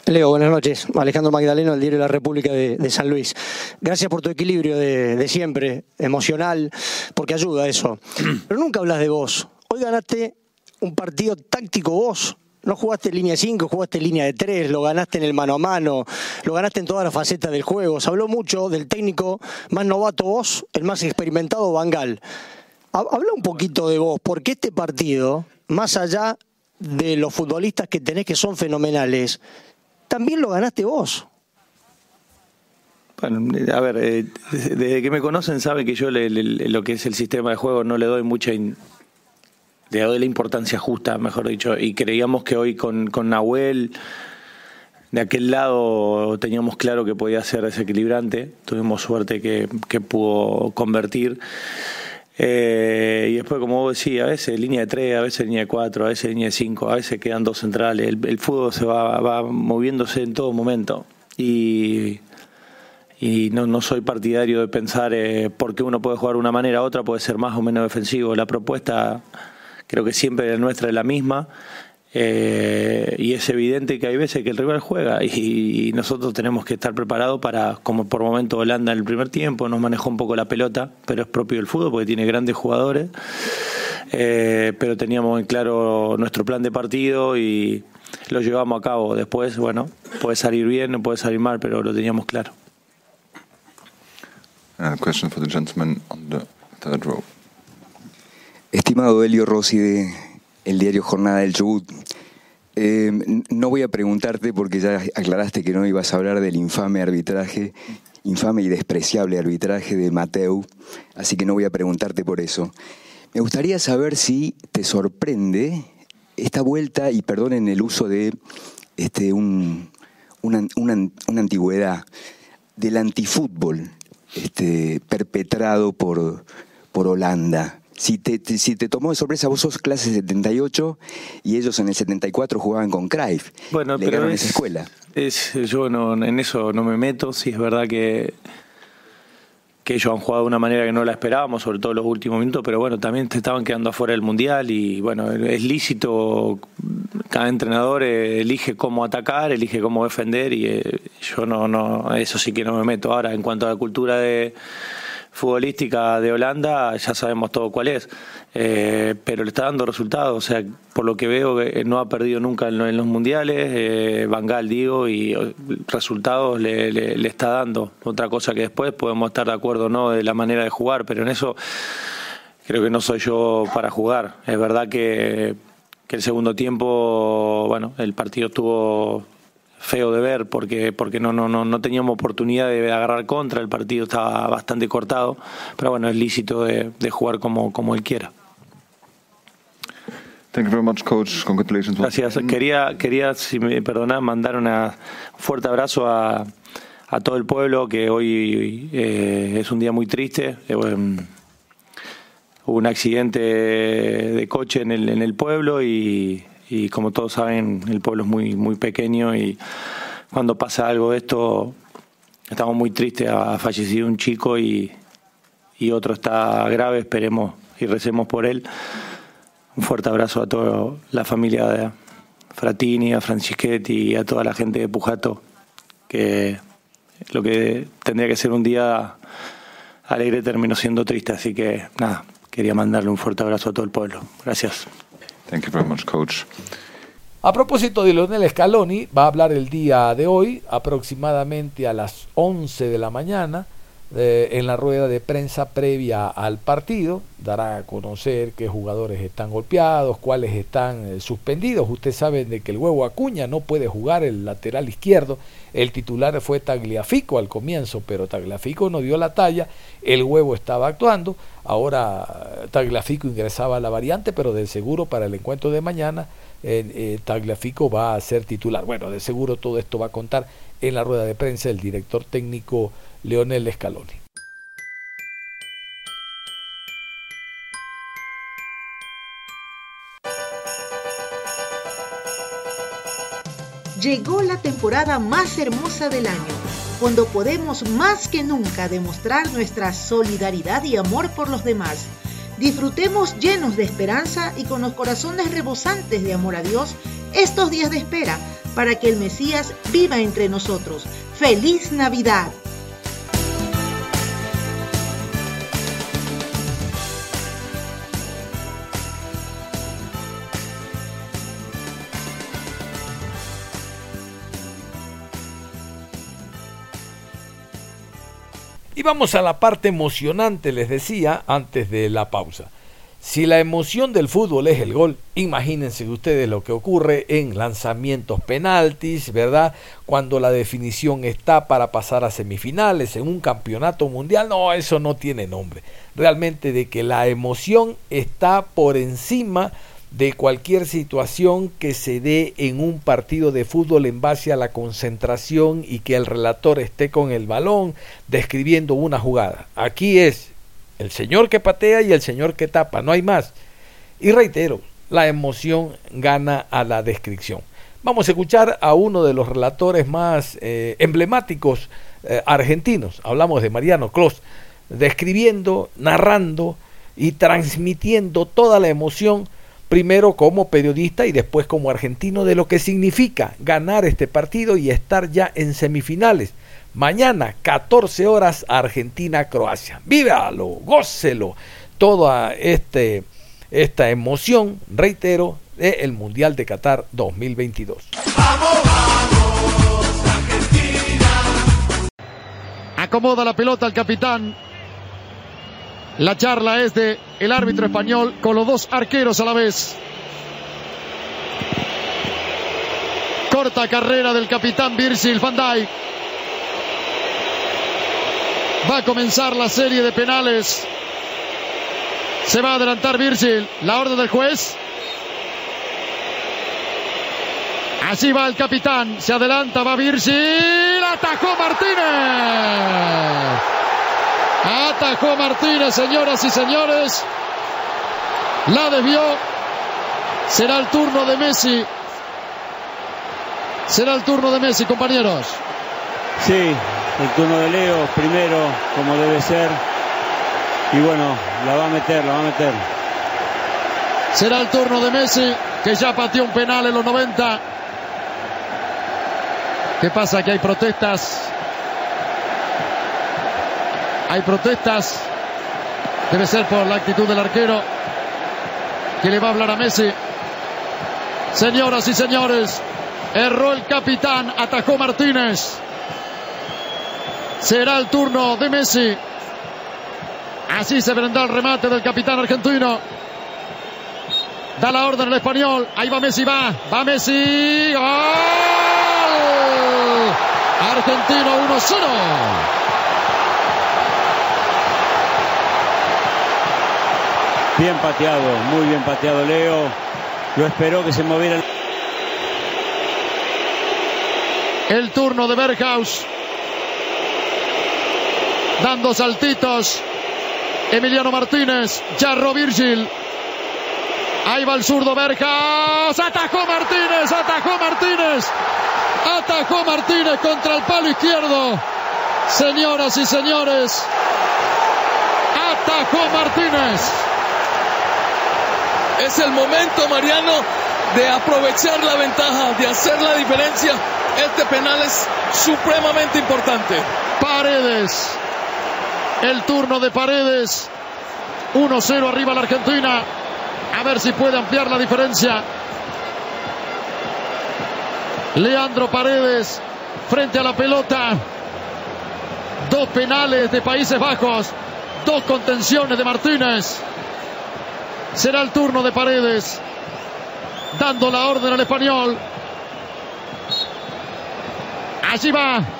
Leo, buenas noches. Alejandro Magdaleno, del diario La República de, San Luis. Gracias por tu equilibrio de, siempre, emocional, porque ayuda eso. [CLEARS THROAT] Pero nunca hablas de vos. Hoy ganaste un partido táctico vos. No jugaste línea 5, jugaste línea de 3, lo ganaste en el mano a mano, lo ganaste en todas las facetas del juego. Se habló mucho del técnico más novato vos, el más experimentado Bangal. Habla un poquito de vos, porque este partido, más allá de los futbolistas que tenés que son fenomenales, también lo ganaste vos. Bueno, a ver, eh, desde que me conocen saben que yo lo que es el sistema de juego no le doy mucha... le doy la importancia justa, mejor dicho, y creíamos que hoy con, con Nahuel de aquel lado teníamos claro que podía ser desequilibrante, tuvimos suerte que, que pudo convertir. Eh, y después, como vos decís, a veces línea de 3, a veces línea de 4, a veces línea de 5, a veces quedan dos centrales. El, fútbol se va, va, moviéndose en todo momento. Y, y no, no soy partidario de pensar eh, por qué uno puede jugar de una manera, otra puede ser más o menos defensivo. La propuesta creo que siempre la nuestra es la misma. Eh, y es evidente que hay veces que el rival juega y, nosotros tenemos que estar preparados para, como por momento Holanda en el primer tiempo, nos manejó un poco la pelota, pero es propio del fútbol porque tiene grandes jugadores. Eh, pero teníamos en claro nuestro plan de partido y lo llevamos a cabo. Después, bueno, puede salir bien, puede salir mal, pero lo teníamos claro. Estimado Elio Rossi de el diario Jornada del Chubut. Eh, no voy a preguntarte porque ya aclaraste que no ibas a hablar del infame arbitraje, infame y despreciable arbitraje de Mateu, así que no voy a preguntarte por eso. Me gustaría saber si te sorprende esta vuelta, y perdonen el uso de este, un, una, antigüedad, del antifútbol este, perpetrado por, por Holanda Si te, te- si te tomó de sorpresa, vos sos clase 78 y ellos en el 74 jugaban con Cruyff. Bueno, Le pero es- esa escuela. Es, yo no, en eso no me meto, sí es verdad que, que ellos han jugado de una manera que no la esperábamos, sobre todo en los últimos minutos, pero bueno, también te estaban quedando afuera del Mundial y bueno, es lícito, cada entrenador eh, elige cómo atacar, elige cómo defender y eh, yo no, no, eso sí que no me meto. Ahora, en cuanto a la cultura de futbolística de Holanda, ya sabemos todo cuál es, Eh, pero le está dando resultados, o sea, por lo que veo eh, no ha perdido nunca en, lo- en los mundiales, eh, Van Gaal digo, y resultados le, le- le está dando. Otra cosa que después podemos estar de acuerdo o no de la manera de jugar, pero en eso creo que no soy yo para jugar. Es verdad que, que el segundo tiempo, bueno, el partido estuvo feo de ver porque porque no no no no teníamos oportunidad de agarrar contra el partido estaba bastante cortado pero bueno es lícito de, de jugar como como él quiera Thank you very much, coach. Congratulations. Gracias. Quería, quería, si me perdonás, mandar una- un fuerte abrazo a, a todo el pueblo, que hoy eh, es un día muy triste. Eh, bueno, hubo un accidente de coche en el, en el pueblo y, y como todos saben, el pueblo es muy, muy pequeño y cuando pasa algo de esto, estamos muy tristes. Ha fallecido un chico y, y otro está grave, esperemos y recemos por él. Un fuerte abrazo a toda la familia de Fratini, a Franchischetti y a toda la gente de Pujato, que lo que tendría que ser un día alegre terminó siendo triste, así que nada, quería mandarle un fuerte abrazo a todo el pueblo. Gracias. A propósito de Leonel Scaloni, va a hablar el día de hoy, aproximadamente a las 11 de la mañana, eh, en la rueda de prensa previa al partido. Dará a conocer qué jugadores están golpeados, cuáles están eh, suspendidos. Usted sabe de que el huevo Acuña no puede jugar el lateral izquierdo. El titular fue Tagliafico al comienzo, pero Tagliafico no dio la talla. El huevo estaba actuando. Ahora eh, Tagliafico ingresaba a la variante, pero de seguro para el encuentro de mañana Tagliafico va a ser titular. Bueno, de seguro todo esto va a contar en la rueda de prensa el director técnico Leonel Scaloni. Llegó la temporada más hermosa del año, cuando podemos más que nunca demostrar nuestra solidaridad y amor por los demás. Disfrutemos llenos de esperanza y con los corazones rebosantes de amor a Dios estos días de espera para que el Mesías viva entre nosotros. ¡Feliz Navidad! Y vamos a la parte emocionante, les decía, antes de la pausa. Si la emoción del fútbol es el gol, imagínense ustedes lo que ocurre en lanzamientos penaltis, ¿verdad? Cuando la definición está para pasar a semifinales en un campeonato mundial, no, eso no tiene nombre. Realmente de que la emoción está por encima de cualquier situación que se dé en un partido de fútbol en base a la concentración y que el relator esté con el balón describiendo una jugada. Aquí es el señor que patea y el señor que tapa, no hay más. Y reitero, la emoción gana a la descripción. Vamos a escuchar a uno de los relatores más eh, emblemáticos eh, argentinos, hablamos de Mariano Clos, describiendo, narrando y transmitiendo toda la emoción primero como periodista y después como argentino de lo que significa ganar este partido y estar ya en semifinales. Mañana, 14 horas, Argentina-Croacia. Vívalo, gócelo. Toda este, esta emoción, reitero, del Mundial de Qatar 2022. Acomoda la pelota el capitán. La charla es de el árbitro español con los dos arqueros a la vez. Corta carrera del capitán Virgil van Dijk. Va a comenzar la serie de penales. Se va a adelantar Virgil. La orden del juez. Así va el capitán. Se adelanta, va Virgil. Atajó Martínez. Atajó Martínez, señoras y señores. La desvió. Será el turno de Messi. Será el turno de Messi, compañeros. Sí, el turno de Leo primero, como debe ser. Y bueno, la va a meter, la va a meter. Será el turno de Messi, que ya pateó un penal en los 90. ¿Qué pasa? Que hay protestas. Hay protestas. Debe ser por la actitud del arquero que le va a hablar a Messi. Señoras y señores, erró el capitán, atajó Martínez. Será el turno de Messi. Así se vendrá el remate del capitán argentino. Da la orden el español. Ahí va Messi, va. Va Messi. ¡Gol! Argentino 1-0. Bien pateado, muy bien pateado Leo. Lo esperó que se moviera. El turno de Berghaus. Dando saltitos. Emiliano Martínez. Jarro Virgil. Ahí va el zurdo Berghaus. Atajó Martínez. Atajó Martínez. Atajó Martínez contra el palo izquierdo. Señoras y señores. Atajó Martínez. Es el momento, Mariano, de aprovechar la ventaja, de hacer la diferencia. Este penal es supremamente importante. Paredes. El turno de Paredes. 1-0 arriba la Argentina. A ver si puede ampliar la diferencia. Leandro Paredes frente a la pelota. Dos penales de Países Bajos. Dos contenciones de Martínez. Será el turno de Paredes. Dando la orden al español. Allí va.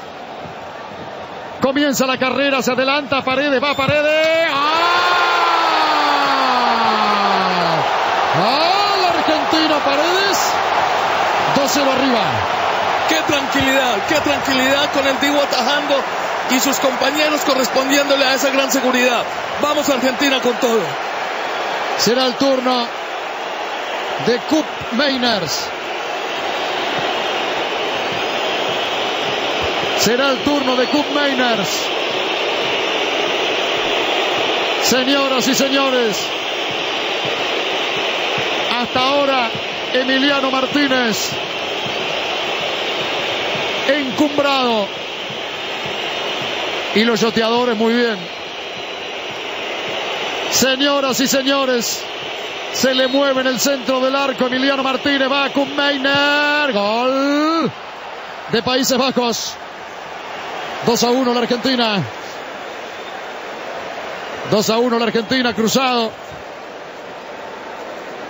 Comienza la carrera, se adelanta Paredes, va Paredes. ¡Ah! ¡Ah! La Argentina Paredes. 2-0 arriba. Qué tranquilidad, qué tranquilidad con el Divo atajando y sus compañeros correspondiéndole a esa gran seguridad. Vamos Argentina con todo. Será el turno de Cup Mainers. Será el turno de Mainers. Señoras y señores, hasta ahora Emiliano Martínez encumbrado y los yoteadores muy bien. Señoras y señores, se le mueve en el centro del arco Emiliano Martínez, va con Meiner, gol de Países Bajos. 2 a 1 la Argentina. 2 a 1 la Argentina, cruzado.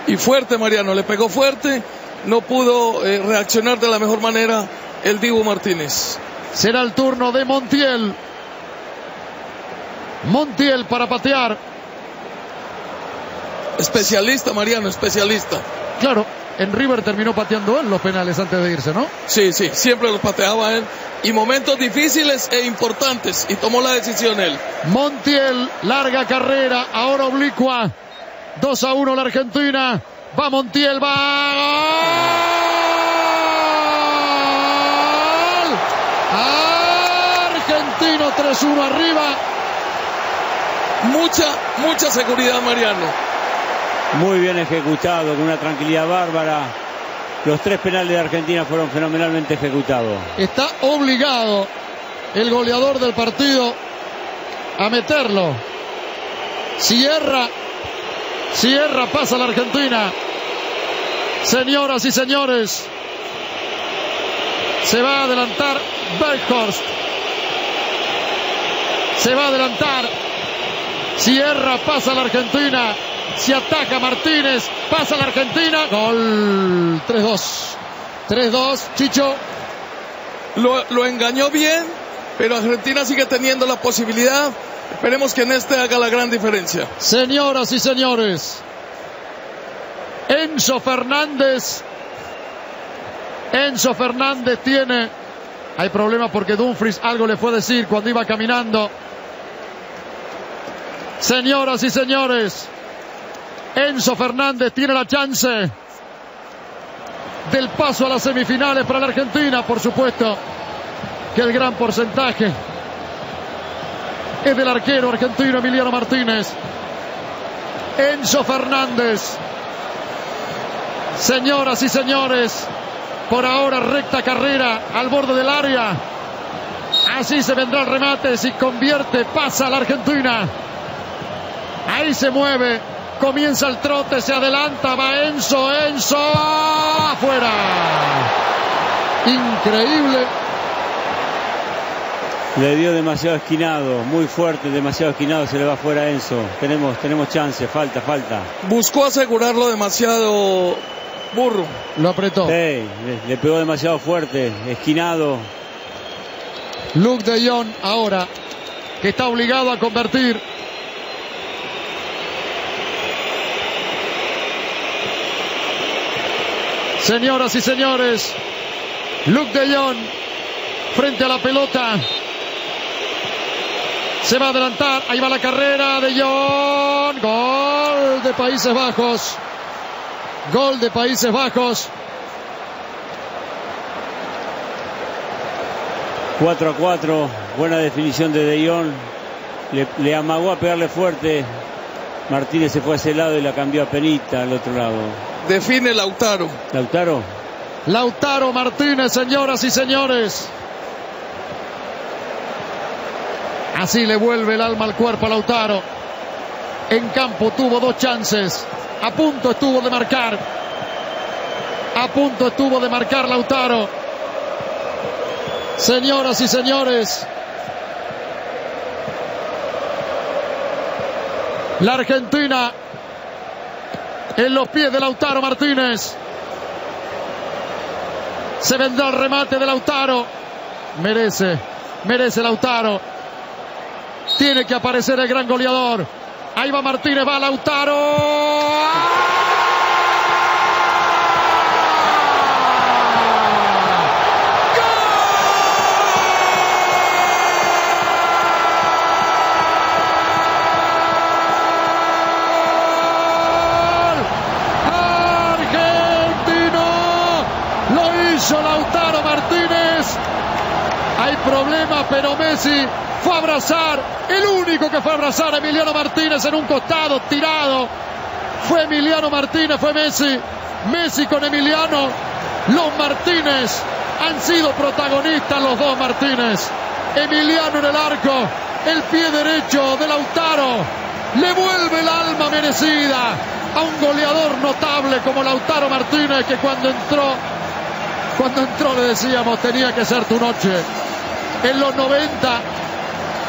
Y fuerte, Mariano, le pegó fuerte, no pudo eh, reaccionar de la mejor manera el Dibu Martínez. Será el turno de Montiel. Montiel para patear. Especialista, Mariano, especialista. Claro, en River terminó pateando él los penales antes de irse, ¿no? Sí, sí, siempre los pateaba él. Y momentos difíciles e importantes. Y tomó la decisión él. Montiel, larga carrera, ahora oblicua. 2 a 1 la Argentina. Va Montiel, va. Argentino 3-1 arriba. Mucha, mucha seguridad, Mariano. Muy bien ejecutado, con una tranquilidad bárbara. Los tres penales de Argentina fueron fenomenalmente ejecutados. Está obligado el goleador del partido a meterlo. Cierra, cierra, pasa la Argentina. Señoras y señores, se va a adelantar Berghorst. Se va a adelantar. Cierra, pasa la Argentina. Se ataca Martínez. Pasa la Argentina. Gol. 3-2. 3-2. Chicho. Lo, lo, engañó bien, pero Argentina sigue teniendo la posibilidad. Esperemos que en este haga la gran diferencia. Señoras y señores. Enzo Fernández. Enzo Fernández tiene. Hay problemas porque Dumfries algo le fue a decir cuando iba caminando. Señoras y señores, Enzo Fernández tiene la chance del paso a las semifinales para la Argentina, por supuesto que el gran porcentaje es del arquero argentino Emiliano Martínez. Enzo Fernández. Señoras y señores, por ahora recta carrera al borde del área. Así se vendrá el remate, si convierte, pasa a la Argentina. Ahí se mueve, comienza el trote, se adelanta, va Enzo, Enzo, afuera. Increíble. Le dio demasiado esquinado, muy fuerte, demasiado esquinado, se le va fuera a Enzo. Tenemos, tenemos chance, falta, falta. Buscó asegurarlo demasiado burro. Lo apretó. Sí, le, le pegó demasiado fuerte, esquinado. Luke de Jong ahora, que está obligado a convertir. Señoras y señores, Luke de Jong frente a la pelota. Se va a adelantar, ahí va la carrera de Jong. Gol de Países Bajos. Gol de Países Bajos. 4 a 4, buena definición de De Jong. Le, le, amagó a pegarle fuerte. Martínez se fue a ese lado y la cambió a Penita al otro lado. Define Lautaro. Lautaro. Lautaro Martínez, señoras y señores. Así le vuelve el alma al cuerpo a Lautaro. En campo tuvo dos chances. A punto estuvo de marcar. A punto estuvo de marcar Lautaro. Señoras y señores, la Argentina en los pies de Lautaro Martínez. Se vendrá el remate de Lautaro. Merece, merece Lautaro. Tiene que aparecer el gran goleador. Ahí va Martínez, va Lautaro. Lautaro Martínez. Hay problema, pero Messi fue a abrazar. El único que fue a abrazar a Emiliano Martínez en un costado, tirado. Fue Emiliano Martínez, fue Messi. Messi con Emiliano. Los Martínez han sido protagonistas los dos Martínez. Emiliano en el arco. El pie derecho de Lautaro. Le vuelve el alma merecida a un goleador notable como Lautaro Martínez que cuando entró cuando entró le decíamos tenía que ser tu noche. En los 90,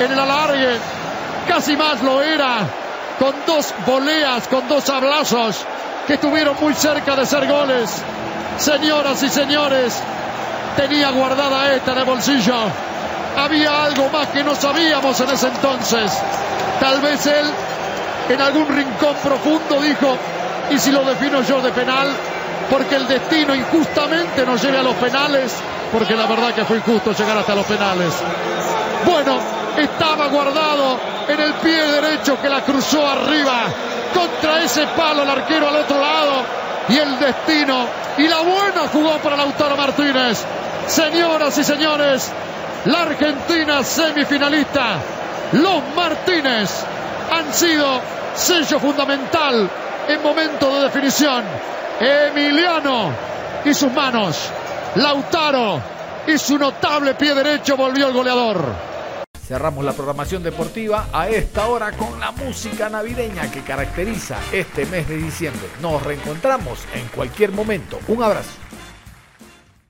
en el alargue, casi más lo era, con dos voleas, con dos abrazos que estuvieron muy cerca de ser goles. Señoras y señores, tenía guardada esta en el bolsillo. Había algo más que no sabíamos en ese entonces. Tal vez él, en algún rincón profundo, dijo, ¿y si lo defino yo de penal? Porque el destino injustamente nos lleve a los penales, porque la verdad que fue injusto llegar hasta los penales. Bueno, estaba guardado en el pie derecho que la cruzó arriba, contra ese palo el arquero al otro lado, y el destino y la buena jugó para Lautaro Martínez. Señoras y señores, la Argentina semifinalista, los Martínez han sido sello fundamental en momento de definición. Emiliano y sus manos. Lautaro y su notable pie derecho volvió el goleador. Cerramos la programación deportiva a esta hora con la música navideña que caracteriza este mes de diciembre. Nos reencontramos en cualquier momento. Un abrazo.